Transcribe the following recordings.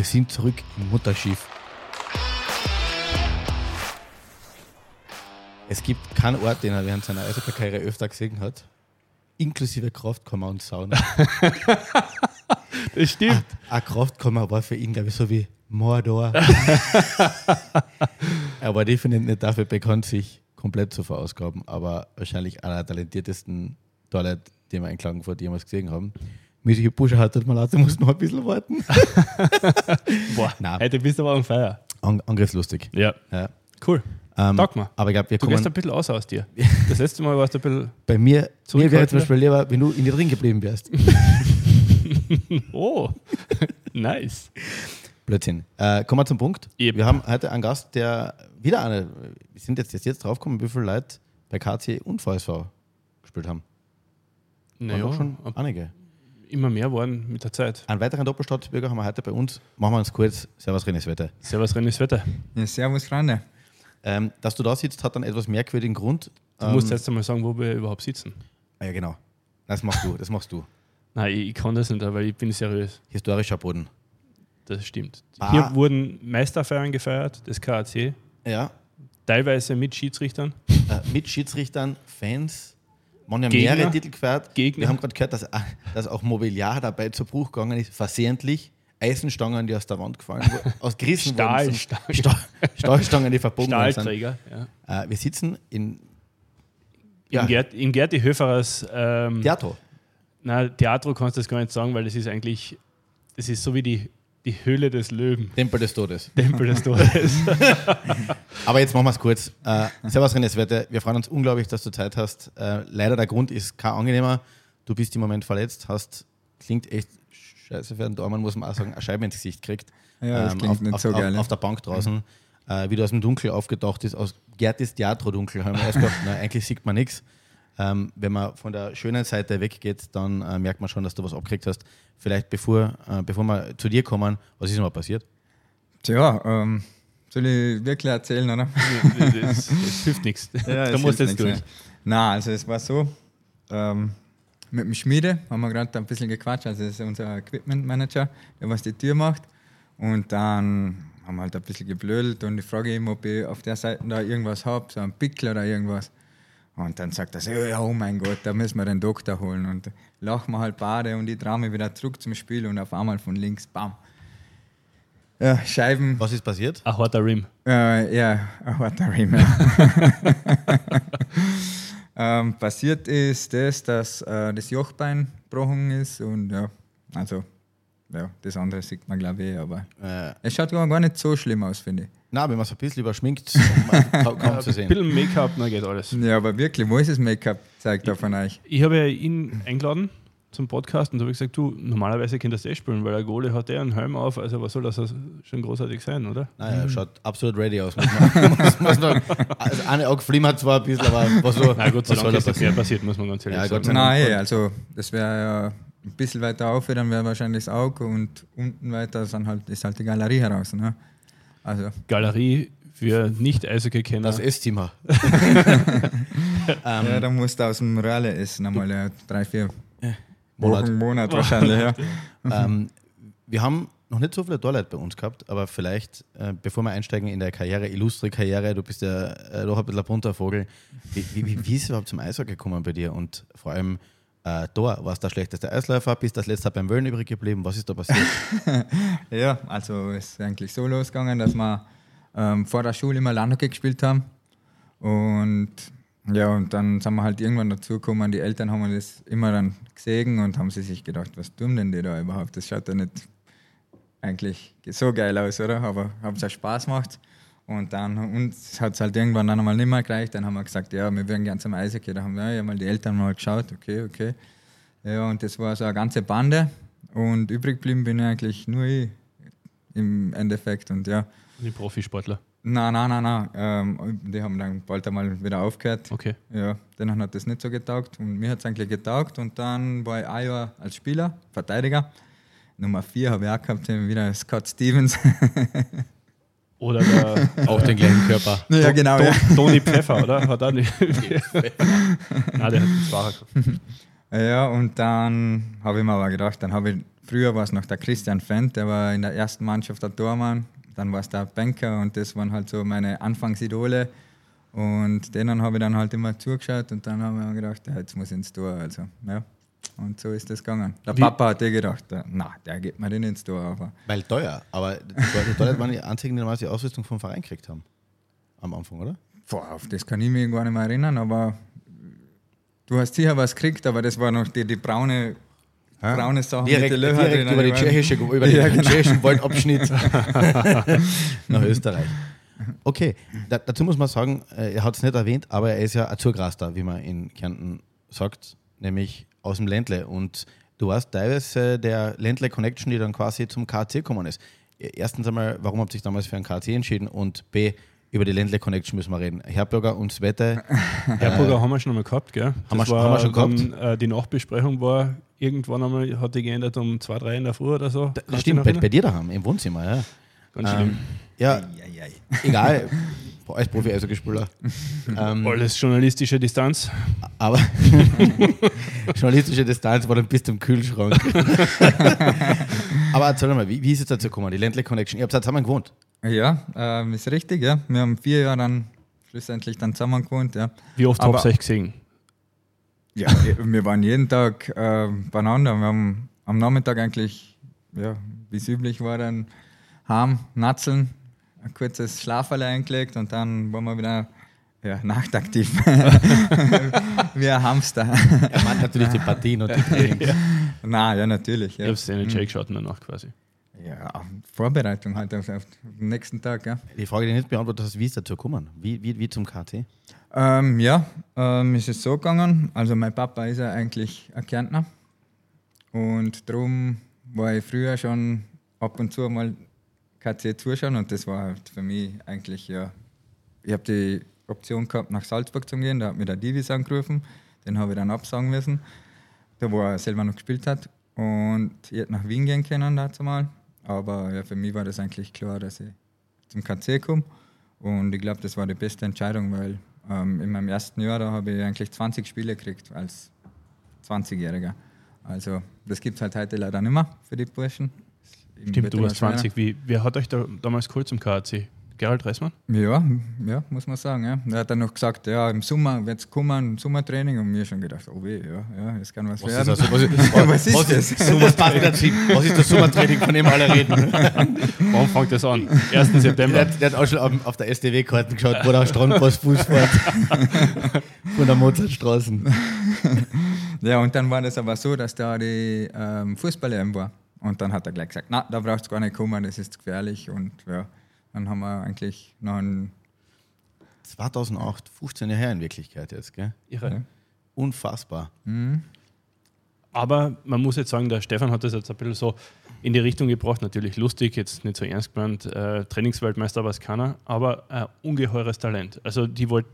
Wir sind zurück im Mutterschiff. Es gibt keinen Ort, den er während seiner Eishockey-Karriere öfter gesehen hat, inklusive Kraftkammer und Sauna. Das stimmt. Eine Kraftkammer war für ihn, glaube ich, so wie Mordor. er war definitiv nicht dafür bekannt, sich komplett zu verausgaben, aber wahrscheinlich einer der talentiertesten Torleute, die wir in Klagenfurt jemals gesehen haben. Michi Buscher hat mal leid, du musst noch ein bisschen warten. Boah, Nein. bist du aber on fire. An angriffslustig. Ja, Ja. cool. Ähm, Tag mal. aber ich glaube, wir Du gehst ein bisschen aus aus dir. Das letzte Mal warst du ein bisschen. bei mir, mir wäre zum Beispiel lieber, wenn du in dir drin geblieben wärst. Oh, nice. Blödsinn. Äh, kommen wir zum Punkt. Eben. Wir haben heute einen Gast, der wieder eine, wir sind jetzt, jetzt, jetzt draufgekommen, wie viele Leute bei KC und VSV gespielt haben. Naja, schon einige. Immer mehr waren mit der Zeit. Einen weiteren Doppelstaatsbürger haben wir heute bei uns. Machen wir uns kurz. Servus, René Wetter. Servus, René Wetter. Ja, servus, Freunde. Ähm, dass du da sitzt, hat einen etwas merkwürdigen Grund. Du ähm, musst jetzt einmal sagen, wo wir überhaupt sitzen. ah, Ja, genau. Das machst du. Das machst du. Nein, ich, ich kann das nicht, aber ich bin seriös. Historischer Boden. Das stimmt. Ah. Hier wurden Meisterfeiern gefeiert, das KAC, Ja. teilweise mit Schiedsrichtern. Äh, mit Schiedsrichtern, Fans. Man ja Gegner. mehrere Titel gefeiert. Gegner. Wir haben gerade gehört, dass, dass auch Mobiliar dabei zu Bruch gegangen ist, versehentlich. Eisenstangen, die aus der Wand gefallen wurden, aus gerissen Stahl- wurden. Stahl- sind. Stahl, Stahlstangen, die verbogen worden sind. Stahlträger. Ja. Äh, wir sitzen in Im, Gerd, Im Gerti Höferers ähm, Theater. na, Theatro kannst du das gar nicht sagen, weil das ist eigentlich, das ist so wie die, die Höhle des Löwen. Tempel des Todes. Tempel des Todes. Aber jetzt machen wir es kurz. Äh, servus René Svette, wir freuen uns unglaublich, dass du Zeit hast. Äh, leider der Grund ist kein angenehmer. Du bist im Moment verletzt, hast, klingt echt scheiße für den Daumen, muss man auch sagen, eine Scheibe ins Gesicht gekriegt. Ja, das klingt auf, nicht auf, so auf, geil, ja. Auf der Bank draußen, äh, wie du aus dem Dunkel aufgetaucht ist, aus Gertis Theatro-Dunkel, haben wir erst gedacht, na, eigentlich sieht man nichts. Ähm, wenn man von der schönen Seite weggeht, dann äh, merkt man schon, dass du was abgekriegt hast. Vielleicht bevor, äh, bevor wir zu dir kommen, was ist noch mal passiert? Tja, ähm, soll ich wirklich erzählen, oder? das, das hilft nichts. da es musst du jetzt durch. mehr. Nein, also es war so, ähm, mit dem Schmiede haben wir gerade ein bisschen gequatscht, also das ist unser Equipment Manager, der was die Tür macht. Und dann haben wir halt ein bisschen geblödelt und ich frage ihn, ob ich auf der Seite da irgendwas habe, so einen Pickel oder irgendwas. Und dann sagt er so, oh mein Gott, da müssen wir den Doktor holen. Und lachen wir halt beide und ich traue mich wieder zurück zum Spiel und auf einmal von links, bam. Ja, Scheiben, Was ist passiert? Ein harter Rim. äh, ja, ein harter Rim. ja. ähm, passiert ist das, dass äh, das Jochbein gebrochen ist und ja, also, ja, das andere sieht man glaube ich, eh, aber Äh, es schaut gar gar nicht so schlimm aus, finde ich. na, wenn man es ein bisschen überschminkt, kaum, kaum zu Ein sehen. bisschen Make-up, dann geht alles. Ja, aber wirklich, wo ist das Make-up? Zeigt da von euch. Ich habe ja ihn eingeladen zum Podcast und da habe ich gesagt, du, normalerweise könntest du eh spielen, weil der Goalie hat eh einen Helm auf, also was soll das schon großartig sein, oder? Naja, schaut absolut ready aus. Muss man, muss man sagen. Also eine Auge flimmert zwar ein bisschen, aber was so. Na Gott sei was Dank ist passieren? passiert, muss man ganz ehrlich Ja, sagen. Nein, also das wäre ja ein bisschen weiter auf, dann wäre wahrscheinlich das Auge und unten weiter ist, dann halt, ist halt die Galerie heraus. Ne? Also, Galerie für Nicht-Eishockey-Kenner. Das Esszimmer. ja, da musst du aus dem Röhrle essen, einmal ja, drei, vier Monat. Wochen, Monat wahrscheinlich. Ja. ähm, wir haben noch nicht so viele Torleute bei uns gehabt, aber vielleicht, äh, bevor wir einsteigen in der Karriere, illustre Karriere, du bist ja äh, doch ein bisschen ein bunter Vogel. Wie, wie, wie, wie ist es überhaupt zum Eishockey gekommen bei dir? Und vor allem, äh, Tor, du der schlechteste Eisläufer, bist das letzte beim Wöllen übrig geblieben? Was ist da passiert? Ja, also es ist eigentlich so losgegangen, dass wir ähm, vor der Schule immer Landhockey gespielt haben. Und ja, und dann sind wir halt irgendwann dazugekommen. Die Eltern haben das immer dann gesehen und haben sie sich gedacht, was tun denn die da überhaupt? Das schaut ja nicht eigentlich so geil aus, oder? Aber haben es auch Spaß gemacht. Und dann uns hat es halt irgendwann dann einmal nicht mehr gereicht. Dann haben wir gesagt, ja, wir würden gerne zum Eishockey. Da haben wir ja mal die Eltern mal geschaut, okay, okay. Ja, und das war so eine ganze Bande. Und übrig geblieben bin ich eigentlich nur ich im Endeffekt. Und ja, Die Profisportler. nein, nein, nein, nein. Ähm, die haben dann bald einmal wieder aufgehört. Okay. Ja, denen hat das nicht so getaugt. Und mir hat es eigentlich getaugt. Und dann war ich ein Jahr als Spieler, Verteidiger. Nummer vier habe ich auch gehabt, wieder Scott Stevens. Oder der auch den gleichen Körper. ja, genau. Ton- Ja. Toni Pfeffer, oder? Hat er nicht. Nein, der hat einen gehabt. Ja, und dann habe ich mir aber gedacht, dann habe ich, früher war es noch der Christian Fendt, der war in der ersten Mannschaft der Tormann, dann war es der Banker und das waren halt so meine Anfangsidole. Und denen habe ich dann halt immer zugeschaut und dann haben wir gedacht, ja, jetzt muss ich ins Tor. Also, ja. Und so ist das gegangen. Der Wie- Papa hat eh gedacht, na, der geht mir den ins Tor. Aber Weil teuer, aber Toilette waren die einzigen, die damals die Ausrüstung vom Verein gekriegt haben. Am Anfang, oder? boah, auf das kann ich mich gar nicht mehr erinnern, aber du hast sicher was gekriegt, aber das war noch die, die braune, braune Sache Direkt, Löchern direkt drinnen, über, die tschechische, über den Ja, genau. tschechischen Waldabschnitt nach Österreich. Okay, da, dazu muss man sagen, äh, er hat es nicht erwähnt, aber er ist ja ein Zugraster, wie man in Kärnten sagt, nämlich aus dem Ländle. Und du warst teilweise der Ländle Connection, die dann quasi zum KC gekommen ist. Erstens einmal, warum habt ihr euch damals für einen KC entschieden? Und B, über die Ländle Connection müssen wir reden. Herberger und Svette, Herburger haben wir schon einmal gehabt, gell? Haben wir war haben wir schon dann, Äh, die Nachbesprechung war irgendwann einmal, hat die geändert um zwei, drei in der Früh oder so. dich stimmt, bei, bei dir daheim, im Wohnzimmer, ja. Ganz schlimm. Ähm, ja, egal, als Profi-Eishockeyspieler. ähm, Alles journalistische Distanz. aber journalistische Distanz war dann bis zum Kühlschrank. aber erzähl mal, wie, wie ist es dazu gekommen, die Ländle Connection? Ihr habt zusammen gewohnt. Ja, ähm, ist richtig, ja. Wir haben vier Jahre dann schlussendlich dann zusammen gewohnt, ja. Wie oft habt ihr euch gesehen? Ja, wir waren jeden Tag äh, beieinander. Wir haben am Nachmittag eigentlich, ja, wie es üblich war, dann heim, natzeln, ein kurzes Schlaferl eingelegt und dann waren wir wieder ja, nachtaktiv. wie ein Hamster. Er meint natürlich die Partien und die Trainings. Na, ja, natürlich. Ich Ja. hab's den NHL geschaut danach quasi. ja, Vorbereitung halt auf, auf den nächsten Tag, ja. Die Frage, die du nicht beantwortet hast, wie ist dazu gekommen? Wie, wie, wie zum KT? Ähm, ja, ähm, ist es so gegangen. Also mein Papa ist ja eigentlich ein Kärntner und darum war ich früher schon ab und zu mal KC zuschauen und das war halt für mich eigentlich ja. Ich habe die Option gehabt, nach Salzburg zu gehen. Da hat mir der Divis angerufen, den habe ich dann absagen müssen, da wo er selber noch gespielt hat. Und ich hätte nach Wien gehen können dazu mal. Aber ja, für mich war das eigentlich klar, dass ich zum KC komme. Und ich glaube, das war die beste Entscheidung, weil ähm, in meinem ersten Jahr da habe ich eigentlich 20 Spiele gekriegt als 20-Jähriger. Also das gibt es halt heute leider nicht mehr für die Burschen. Im Stimmt, du warst 20. Wie, wer hat euch da damals geholt zum KAC? Gerald Reismann? Ja, ja, muss man sagen. Ja. Er hat dann noch gesagt, ja, im Sommer wird es kommen, Sommertraining. Und mir schon gedacht, oh weh, ja, ja, das kann was, Was werden. ist, das? was, ist, Was ist was das? Ist, so, was, ist das Sommertraining, von dem alle reden? Wann fängt das an? 1. Der September. hat, der hat auch schon auf, auf der SDW-Karten geschaut, wo der Strandpass Fuß fährt. Von der Mozartstraßen. Ja, und dann war das aber so, dass da die ähm, Fußball-EM war. Und dann hat er gleich gesagt, na, da braucht es gar nicht kommen, das ist gefährlich. Und ja, dann haben wir eigentlich noch ein 2008, 15 Jahre her in Wirklichkeit jetzt, gell? Irre. Unfassbar. Aber man muss jetzt sagen, der Stefan hat das jetzt ein bisschen so in die Richtung gebracht. Natürlich lustig, jetzt nicht so ernst gemeint. Äh, Trainingsweltmeister war es keiner, aber ein ungeheures Talent. Also, die wollt,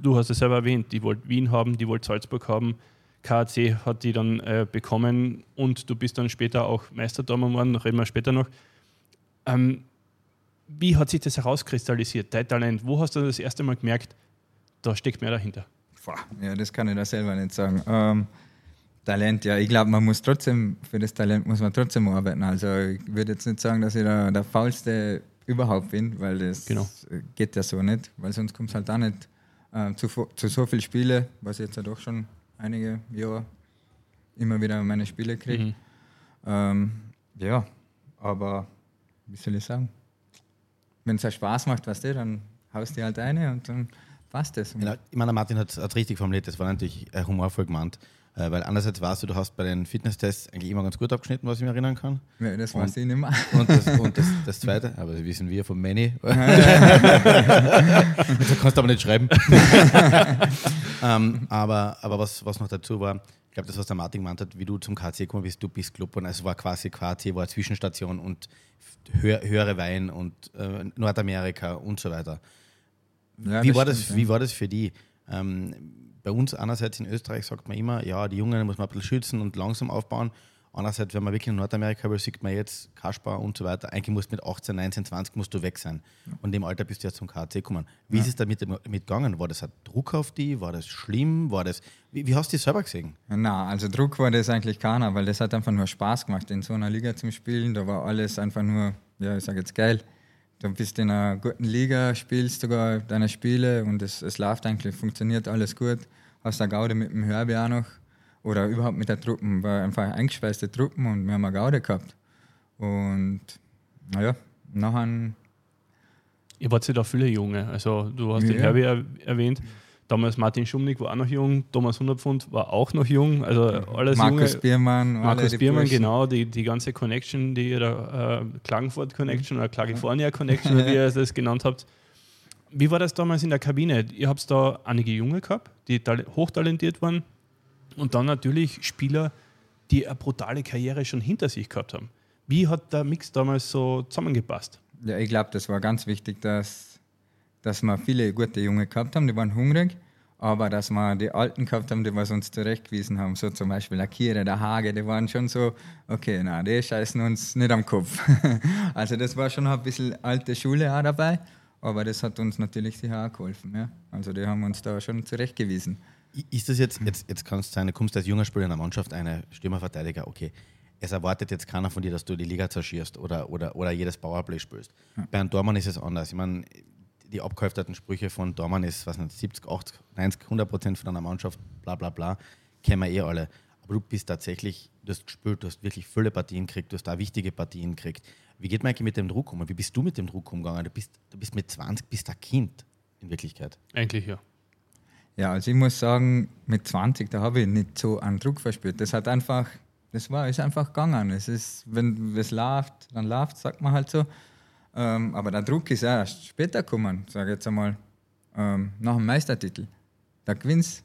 du hast es selber erwähnt, die wollte Wien haben, die wollte Salzburg haben. KAC hat die dann äh, bekommen und du bist dann später auch Meistertormann geworden, da reden wir später noch. Ähm, wie hat sich das herauskristallisiert, dein Talent? Wo hast du das erste Mal gemerkt, da steckt mehr dahinter? Ja, das kann ich da selber nicht sagen. Ähm, Talent, ja, ich glaube, man muss trotzdem, für das Talent muss man trotzdem arbeiten. Also ich würde jetzt nicht sagen, dass ich da der Faulste überhaupt bin, weil das Genau. geht ja so nicht, weil sonst kommt es halt auch nicht äh, zu, zu so vielen Spielen, was ich jetzt ja doch schon einige Jahre immer wieder meine Spiele kriege. Mhm. Ähm, ja, aber wie soll ich sagen? Wenn es ja Spaß macht, weißt du, dann haust du halt eine und dann passt es. Genau, ich meine, Martin hat es richtig formuliert, das war natürlich humorvoll gemeint. Äh, weil einerseits weißt du, du hast bei den Fitnesstests eigentlich immer ganz gut abgeschnitten, was ich mich erinnern kann. Ja, das weiß ich nicht mehr. Und das, und das, das Zweite, aber das wissen wir von Manny. so kannst du aber nicht schreiben. ähm, aber aber was, was noch dazu war, ich glaube, das, was der Martin gemeint hat, wie du zum KC gekommen bist, du bist Club und es war quasi KC, war Zwischenstation und höher, höhere Wein und äh, Nordamerika und so weiter. Ja, wie, das war das, stimmt, wie ja. war das für die? Ähm, bei uns einerseits in Österreich sagt man immer, ja, die Jungen muss man ein bisschen schützen und langsam aufbauen. Andererseits, wenn man wirklich in Nordamerika will, sieht man jetzt Kaspar und so weiter. Eigentlich musst du mit 18, 19, 20 musst du weg sein. Und in dem Alter bist du jetzt zum KC gekommen. Wie ja. ist es damit, damit gegangen? War das ein Druck auf die? War das schlimm? War das, wie, wie hast du das selber gesehen? Na, also Druck war das eigentlich keiner, weil das hat einfach nur Spaß gemacht, in so einer Liga zum Spielen. Da war alles einfach nur, ja, ich sage jetzt geil. Du bist in einer guten Liga, spielst sogar deine Spiele und es, es läuft eigentlich, funktioniert alles gut. Hast eine Gaude mit dem Herbie auch noch oder überhaupt mit der Truppen, war einfach eingeschweißte Truppen und wir haben eine Gaude gehabt. Und naja, nachher. Ihr wart ja da viele Junge. Also du hast ja. den Herbie er erwähnt. Damals Martin Schumnick war auch noch jung, Thomas Hundertpfund war auch noch jung. Also alles Markus junge. Biermann. Markus Biermann, genau, die, die ganze Connection, die ihr da, äh, Klagenfurt Connection oder California Connection, wie ihr das genannt habt. Wie war das damals in der Kabine? Ihr habt da einige Junge gehabt, die hochtalentiert waren, und dann natürlich Spieler, die eine brutale Karriere schon hinter sich gehabt haben. Wie hat der Mix damals so zusammengepasst? Ja, ich glaube, das war ganz wichtig, dass, dass wir viele gute Junge gehabt haben, die waren hungrig, aber dass wir die Alten gehabt haben, die was uns zurechtgewiesen haben, so zum Beispiel der Kire, der Hage, die waren schon so, okay, na, die scheißen uns nicht am Kopf. also das war schon ein bisschen alte Schule auch dabei, aber das hat uns natürlich sicher auch geholfen. Ja? Also die haben uns da schon zurechtgewiesen. Ist das jetzt, jetzt, jetzt kann es sein, du kommst als junger Spieler in der Mannschaft, eine Stürmerverteidiger, okay. Es erwartet jetzt keiner von dir, dass du die Liga zerschierst oder, oder, oder jedes Powerplay spielst. Ja. Bei einem Dormann ist es anders. Ich meine, die abgehalfterten Sprüche von Dormann ist, was nicht, 70, 80, 90, 100 Prozent von einer Mannschaft, bla bla bla, kennen wir eh alle. Aber du bist tatsächlich, du hast gespielt, du hast wirklich volle Partien gekriegt, du hast da wichtige Partien gekriegt. Wie geht man eigentlich mit dem Druck um? Wie bist du mit dem Druck umgegangen? Du bist, du bist mit 20, bist ein Kind in Wirklichkeit. Eigentlich ja. Ja, also ich muss sagen, mit 20, da habe ich nicht so einen Druck verspürt. Das hat einfach, das war, ist einfach gegangen. Es ist, wenn es läuft, dann läuft, sagt man halt so. Ähm, aber der Druck ist erst später gekommen, sage ich jetzt einmal, ähm, nach dem Meistertitel. Da gewinnst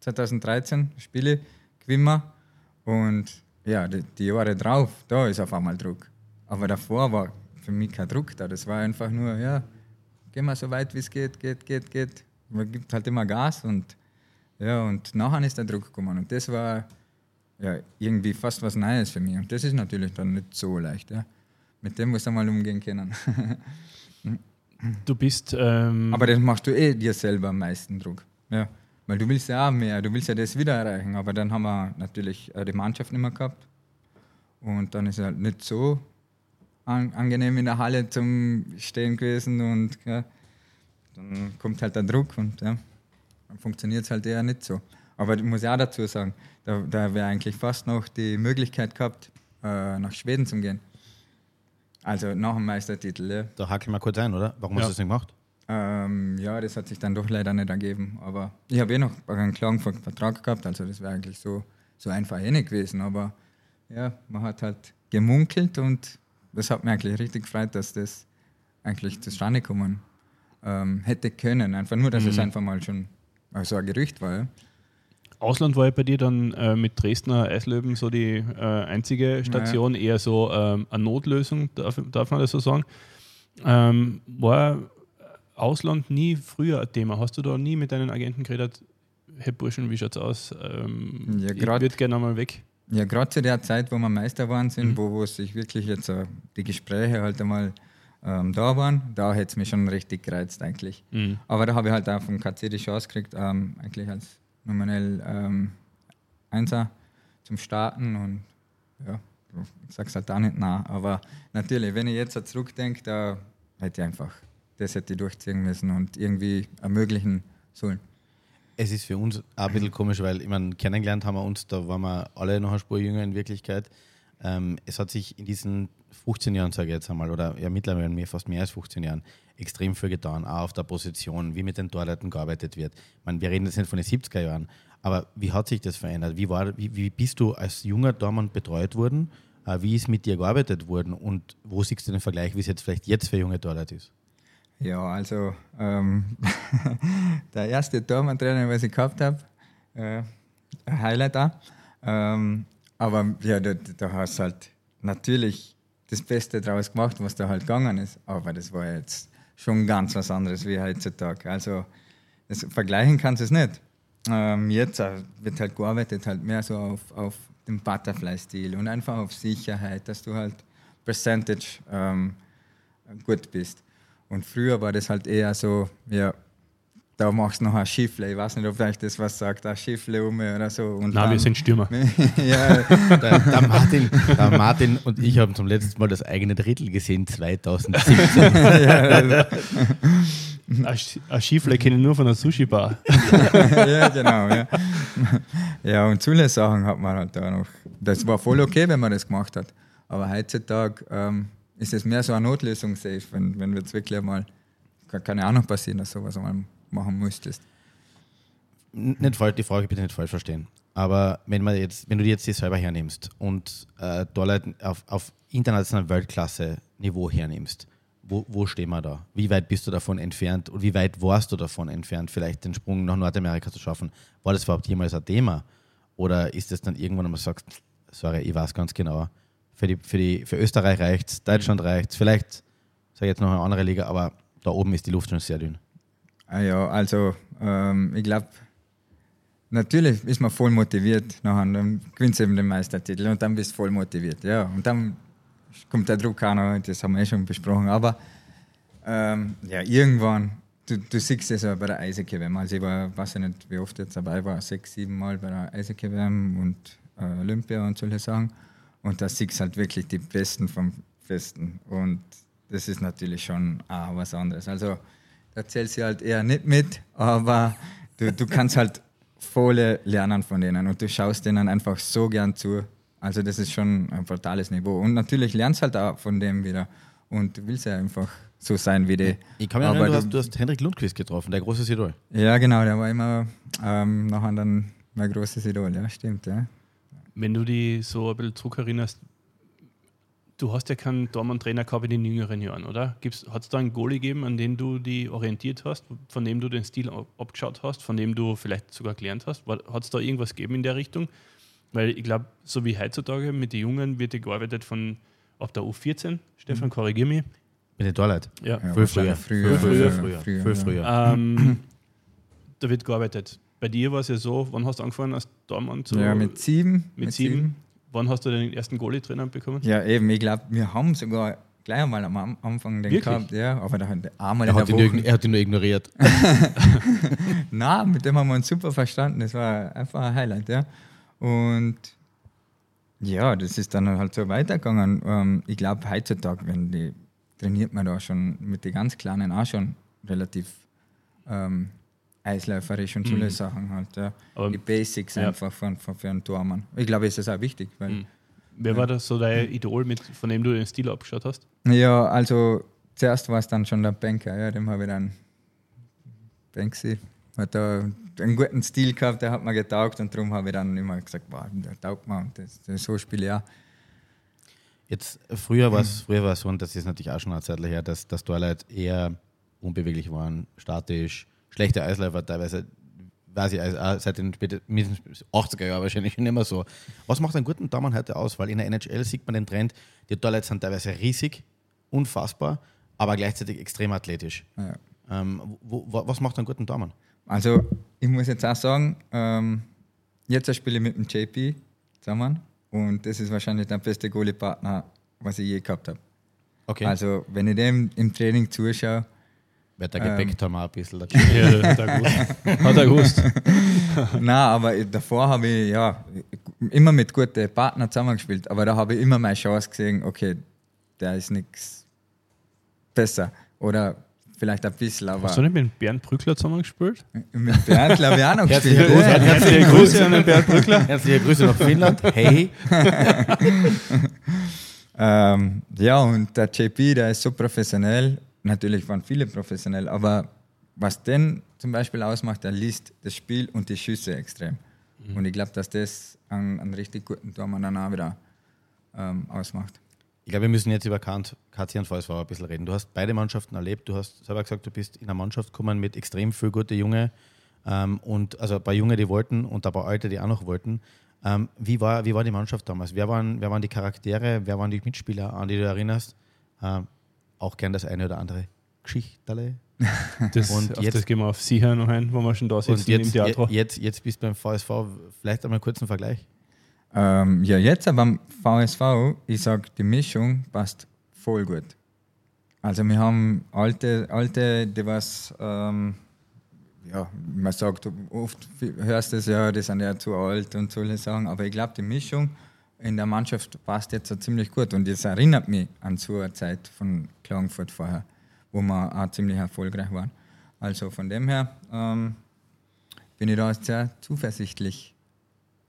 2013 Spiele, gewinnen wir. Und ja, die, die Jahre drauf, da ist auf einmal Druck. Aber davor war für mich kein Druck da. Das war einfach nur, ja, gehen wir so weit wie es geht, geht, geht, geht man gibt halt immer Gas und ja, und nachher ist der Druck gekommen. Und das war ja irgendwie fast was Neues für mich. Und das ist natürlich dann nicht so leicht. Ja. Mit dem muss du mal umgehen können. du bist. Ähm aber das machst du eh dir selber am meisten Druck. Ja. Weil du willst ja auch mehr, du willst ja das wieder erreichen. Aber dann haben wir natürlich die Mannschaft nicht mehr gehabt. Und dann ist es halt nicht so angenehm in der Halle zum Stehen gewesen. Und ja, dann kommt halt der Druck und ja, dann funktioniert es halt eher nicht so. Aber ich muss ja auch dazu sagen, da, da wäre eigentlich fast noch die Möglichkeit gehabt, äh, nach Schweden zu gehen. Also nach dem Meistertitel. Ja. Da hacke ich mal kurz ein, oder? Warum ja. hast du das nicht gemacht? Ähm, ja, das hat sich dann doch leider nicht ergeben. Aber ich habe eh noch einen Klagenvertrag gehabt, also das wäre eigentlich so, so einfach eh nicht gewesen. Aber ja, man hat halt gemunkelt und das hat mich eigentlich richtig gefreut, dass das eigentlich zustande gekommen ähm, hätte können. Einfach nur, dass mhm. es einfach mal schon so ein Gerücht war. Ja. Ausland war ja bei dir dann äh, mit Dresdner Eislöwen so die äh, einzige Station, ja. eher so ähm, eine Notlösung, darf, darf man das so sagen. Ähm, war Ausland nie früher ein Thema? Hast du da nie mit deinen Agenten geredet, hey Burschen, wie schaut's aus? Ähm, ja, ich würde gerne einmal weg. Ja, gerade zu der Zeit, wo wir Meister waren sind, mhm. wo, wo sich wirklich jetzt uh, die Gespräche halt einmal ähm, da waren, da hätte es mich schon richtig gereizt eigentlich. Mhm. Aber da habe ich halt auch vom KC die Chance gekriegt, ähm, eigentlich als nominell ähm, Einser zum Starten und ja, ich sag's halt auch nicht nah. Aber natürlich, wenn ich jetzt zurückdenke, da hätte ich einfach das hätte ich durchziehen müssen und irgendwie ermöglichen sollen. Es ist für uns auch ein bisschen komisch, weil ich meine, kennengelernt haben wir uns, da waren wir alle noch ein Spur jünger in Wirklichkeit. Ähm, es hat sich in diesen 15 Jahren, sage ich jetzt einmal, oder ja mittlerweile mehr, fast mehr als 15 Jahren, extrem viel getan, auch auf der Position, wie mit den Torleuten gearbeitet wird. Ich meine, wir reden jetzt nicht von den 70er Jahren, aber wie hat sich das verändert? Wie, war, wie, wie bist du als junger Dormann betreut worden? Äh, wie ist mit dir gearbeitet worden? Und wo siehst du den Vergleich, wie es jetzt vielleicht jetzt für junge Torleute ist? Ja, also ähm, der erste Tormann-Trainer, was ich gehabt habe, äh, Highlight auch. Ähm, aber ja, da, da hast halt natürlich das Beste draus gemacht, was da halt gegangen ist. Aber das war jetzt schon ganz was anderes wie heutzutage. Also das, vergleichen kannst du es nicht. Ähm, jetzt äh, wird halt gearbeitet, halt mehr so auf, auf den Butterfly-Stil und einfach auf Sicherheit, dass du halt Percentage ähm, gut bist. Und früher war das halt eher so, ja, da machst du noch ein Schiffle. Ich weiß nicht, ob euch das was sagt, ein Schiffle um oder so. Und Nein, wir sind Stürmer. ja. der, der, Martin, der Martin und ich haben zum letzten Mal das eigene Drittel gesehen, 2017. ja, ein Schiffle kenne ich nur von der Sushi-Bar. ja, genau. Ja. ja, und solche Sachen hat man halt da noch. Das war voll okay, wenn man das gemacht hat. Aber heutzutage ähm, ist es mehr so eine Notlösung safe, wenn, wenn jetzt wirklich mal, kann ja auch noch passieren, dass sowas einmal machen müsstest. Nicht falsch, die Frage bitte nicht falsch verstehen. Aber wenn, man jetzt, wenn du dir jetzt die selber hernimmst und äh, dort auf, auf internationalem Weltklasse-Niveau hernimmst, wo, wo stehen wir da? Wie weit bist du davon entfernt und wie weit warst du davon entfernt, vielleicht den Sprung nach Nordamerika zu schaffen? War das überhaupt jemals ein Thema? Oder ist es dann irgendwann, wenn man sagt, sorry, ich weiß ganz genau, für, die, für, die, für Österreich reicht es, Deutschland reicht es, vielleicht, sage ich jetzt noch eine andere Liga, aber da oben ist die Luft schon sehr dünn. Ah ja, also ähm, ich glaube, natürlich ist man voll motiviert, nachher dann gewinnst du eben den Meistertitel und dann bist du voll motiviert. Ja, und dann kommt der Druck noch, das haben wir eh schon besprochen, aber ähm, ja, irgendwann, du, du siehst es ja bei der Eishockey-WM, also ich war, weiß ich nicht, wie oft jetzt dabei war, sechs, sieben Mal bei der Eishockey-WM und äh, Olympia und solche Sachen und da siehst du halt wirklich die Besten vom Besten und das ist natürlich schon auch was anderes. Also da zählst du halt eher nicht mit, aber du, du kannst halt voll lernen von denen und du schaust denen einfach so gern zu. Also das ist schon ein brutales Niveau. Und natürlich lernst halt auch von dem wieder und du willst ja einfach so sein wie die. Ich kann mich erinnern, du, hast, du hast Henrik Lundqvist getroffen, der große Idol. Ja, genau, der war immer ähm, nachher dann mein großes Idol, ja, stimmt, ja. Wenn du die so ein bisschen zurückerinnerst, Du hast ja keinen Dortmund-Trainer gehabt in den jüngeren Jahren, oder? Hat es da einen Goalie gegeben, an den du die orientiert hast, von dem du den Stil abgeschaut hast, von dem du vielleicht sogar gelernt hast? Hat es da irgendwas gegeben in der Richtung? Weil ich glaube, so wie heutzutage mit den Jungen wird ja gearbeitet von ab der U14. Stefan, mhm. korrigier mich. Mit den Torleit? Ja, ja früher, früher, früher, früher, früher, früher, früher, früher. Ähm, da wird gearbeitet. Bei dir war es ja so, wann hast du angefangen als Dortmund? So ja, mit sieben. Mit, mit sieben. sieben. Wann hast du den ersten Goalie-Trainer bekommen? Ja, eben. Ich glaube, wir haben sogar gleich einmal am Anfang den Wirklich? gehabt. Ja, aber da hat einmal er, hat ihn nur, er hat ihn nur ignoriert. Nein, mit dem haben wir uns super verstanden. Das war einfach ein Highlight. Ja. Und ja, das ist dann halt so weitergegangen. Ähm, ich glaube, heutzutage, wenn die trainiert man da schon mit den ganz Kleinen auch schon relativ ähm, eisläuferisch und solche mhm. Sachen halt. Ja. Aber die Basics ja. einfach von, von, für einen Tormann. Ich glaube, ist das auch wichtig. Weil, mhm. Wer war das so dein Idol, mit, von dem du den Stil abgeschaut hast? Ja, also zuerst war es dann schon der Banker, ja, dem habe ich dann Banksy hat da einen guten Stil gehabt, der hat mir getaugt und darum habe ich dann immer gesagt, wow, der taugt mir und das, das, so spiele ich auch. Jetzt, früher war es früher so, und das ist natürlich auch schon eine Zeit her, dass, dass Torleute eher unbeweglich waren, statisch, schlechte Eisläufer teilweise, weiß ich, also seit den späten 80er Jahren wahrscheinlich schon immer so. Was macht einen guten Daumen heute aus? Weil in der NHL sieht man den Trend, die Torleute sind teilweise riesig, unfassbar, aber gleichzeitig extrem athletisch. Ja. Ähm, wo, wo, was macht einen guten Daumen? Also, ich muss jetzt auch sagen, ähm, jetzt spiele ich mit dem JP zusammen und das ist wahrscheinlich der beste Goalie-Partner, was ich je gehabt habe. Okay. Also, wenn ich dem im Training zuschaue, wird der Gepäck ähm, mal ein bisschen dazu. ja, hat er gewusst. Hat er gewusst. Nein, aber davor habe ich ja immer mit guten Partnern zusammengespielt, aber da habe ich immer meine Chance gesehen, okay, der ist nichts besser. Oder vielleicht ein bisschen, aber. Hast du nicht mit Bernd Brückler zusammengespielt? Mit Bernd habe ich auch noch gespielt. Herzliche, Grüße, herzliche Grüße an den Bernd Brückler. Herzliche Grüße nach Finnland. Hey. ähm, ja, und der JP, der ist so professionell natürlich waren viele professionell, aber was denn zum Beispiel ausmacht, er liest das Spiel und die Schüsse extrem. Mhm. Und ich glaube, dass das einen, einen, richtig guten Tormann auch wieder ähm, ausmacht. Ich glaube, wir müssen jetzt über KC und VSV ein bisschen reden. Du hast beide Mannschaften erlebt. Du hast selber gesagt, du bist in eine Mannschaft gekommen mit extrem viel gute Junge. Ähm, und also ein paar Junge, die wollten und ein paar Alte, die auch noch wollten. Ähm, wie, war, wie war die Mannschaft damals? Wer waren, wer waren die Charaktere? Wer waren die Mitspieler, an die du erinnerst? Ähm, auch gern das eine oder andere Geschichtale. Das, und jetzt, das gehen wir auf Sie noch ein, wo wir schon da sitzen jetzt, im Theater. Jetzt, jetzt bist du beim VSV, vielleicht einmal kurz einen Vergleich. Ähm, ja, jetzt aber beim VSV, ich sage, die Mischung passt voll gut. Also wir haben alte, alte die was, ähm, ja, man sagt, oft hörst du es ja, die sind ja zu alt und solche Sachen, aber ich glaube, die Mischung in der Mannschaft passt jetzt ziemlich gut und das erinnert mich an so eine Zeit von Klagenfurt vorher, wo wir auch ziemlich erfolgreich waren. Also von dem her ähm, bin ich da sehr zuversichtlich.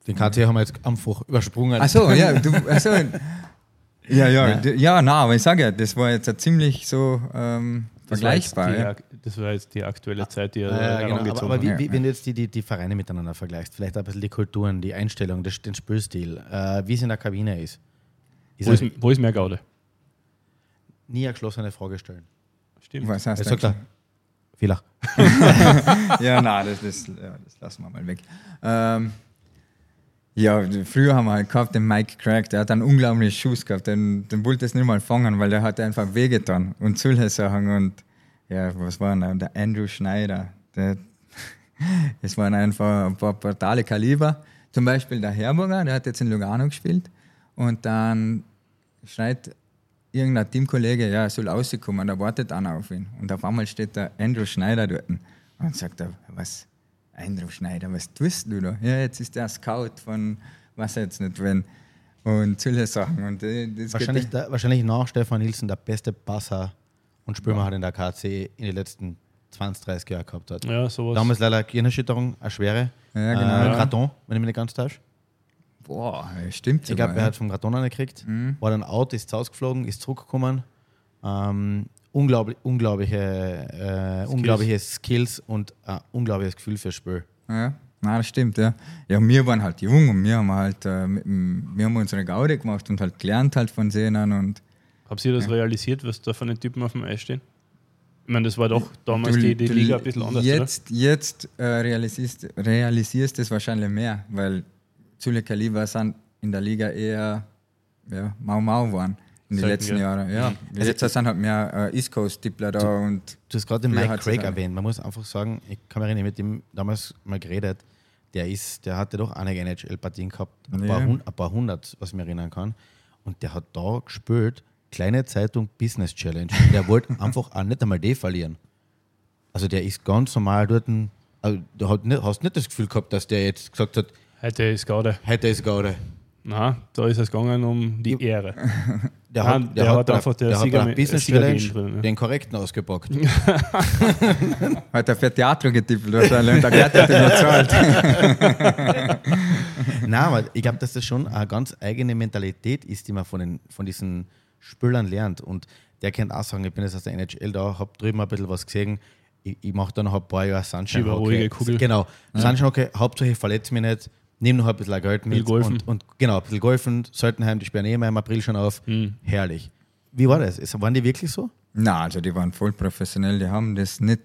Den KT haben wir jetzt einfach übersprungen. Achso, ja, du, achso, ja, ja, ja, ja, na, aber ich sage ja, das war jetzt ziemlich so ähm, vergleichbar. Das war, ja. die, das war, jetzt die aktuelle Zeit, die er ja, genau. Aber, aber wie, wie, wenn du jetzt die, die, die Vereine miteinander vergleichst, vielleicht ein bisschen die Kulturen, die Einstellung, das, den Spielstil, äh, wie es in der Kabine ist. ist wo, ist, wo ist mehr Gaude? Nie eine geschlossene Frage stellen. Stimmt. Was heißt Er sagt er, Fehler. ja, nein, das, das, ja, das lassen wir mal weg. Ähm, ja, früher haben wir halt gehabt den Mike Craig, der hat einen unglaublichen Schuss gehabt, den, den wollte es nicht mal fangen, weil der hat einfach wehgetan und solche Sachen und ja, was war denn der Andrew Schneider, der, es waren einfach ein paar brutale Kaliber. Zum Beispiel der Herburger, der hat jetzt in Lugano gespielt und dann schreit irgendein Teamkollege, ja, er soll rauskommen, da wartet einer auf ihn. Und auf einmal steht der Andrew Schneider dort und sagt was, Andrew Schneider, was tust du da? Ja, jetzt ist der Scout von, was jetzt nicht, wenn. Und solche Sachen. Und äh, das Wahrscheinlich, der, wahrscheinlich nach Stefan Nielsen der beste Passer und Spülmacher den der KC in den letzten 20, 30 Jahren gehabt hat. Ja, sowas. Damals leider Gehirnerschütterung, eine schwere. Ja, genau. Äh, Graton, wenn ich mich nicht ganz täusche. boah, stimmt Ich glaube, er hat vom Graton eine gekriegt, Mhm. war dann out, ist rausgeflogen, ist zurückgekommen. Ähm, unglaublich, unglaubliche, äh, unglaubliche Skills und ein unglaubliches Gefühl fürs Spiel. ja. ja. Nein, das stimmt, ja. Ja, wir waren halt jung und wir haben halt, äh, wir haben unsere Gaude gemacht und halt gelernt halt von denen und Habt ihr das realisiert, was da für eine Typen auf dem Eis stehen? Ich meine, das war doch damals Du- die, die du- Liga ein bisschen anders, Jetzt, jetzt äh, realisierst, realisierst du es wahrscheinlich mehr, weil Zule Kaliber sind in der Liga eher ja, Mau Mau waren in den letzten? Jahren. Ja. Also Jetzt sind halt mehr äh, East Coast-Tippler da und Du hast gerade den Mike Craig erwähnt. Man muss einfach sagen, ich kann mich erinnern, mit dem damals mal geredet. Der ist, der hatte doch einige NHL-Partien gehabt, ein, paar Ja. hun, ein paar hundert, was ich mich erinnern kann. Und der hat da gespielt, kleine Zeitung Business Challenge. Der wollte einfach auch nicht einmal die verlieren. Also der ist ganz normal dort. ein- Also du hast nicht, hast nicht das Gefühl gehabt, dass der jetzt gesagt hat, Heute ist Gaude. heute ist Gaude. Na, da ist es gegangen um die Ehre. Der Nein, hat, der hat bei- einfach der der hat Sieger- der Business Challenge drin, ja. den korrekten ausgepackt. hat er für Theater getippelt wahrscheinlich und der Gerd hat ihn bezahlt. Nein, aber ich glaube, dass das schon eine ganz eigene Mentalität ist, die man von, den, von diesen Spülern lernt. Und der kann auch sagen, ich bin jetzt aus der NHL da, habe drüben ein bisschen was gesehen, ich, ich mache da noch ein paar Jahre Sunshine Schiebe eine ruhige Kugel. Genau, Sunshine Hockey, Hauptsache ich verletze mich nicht, nehme noch ein bisschen Geld mit. Und, und genau, ein bisschen golfen, Seltenheim, die sperren eh immer im April schon auf. Hm. Herrlich. Wie war das? Ist- Waren die wirklich so? Na, also die waren voll professionell, die haben das nicht.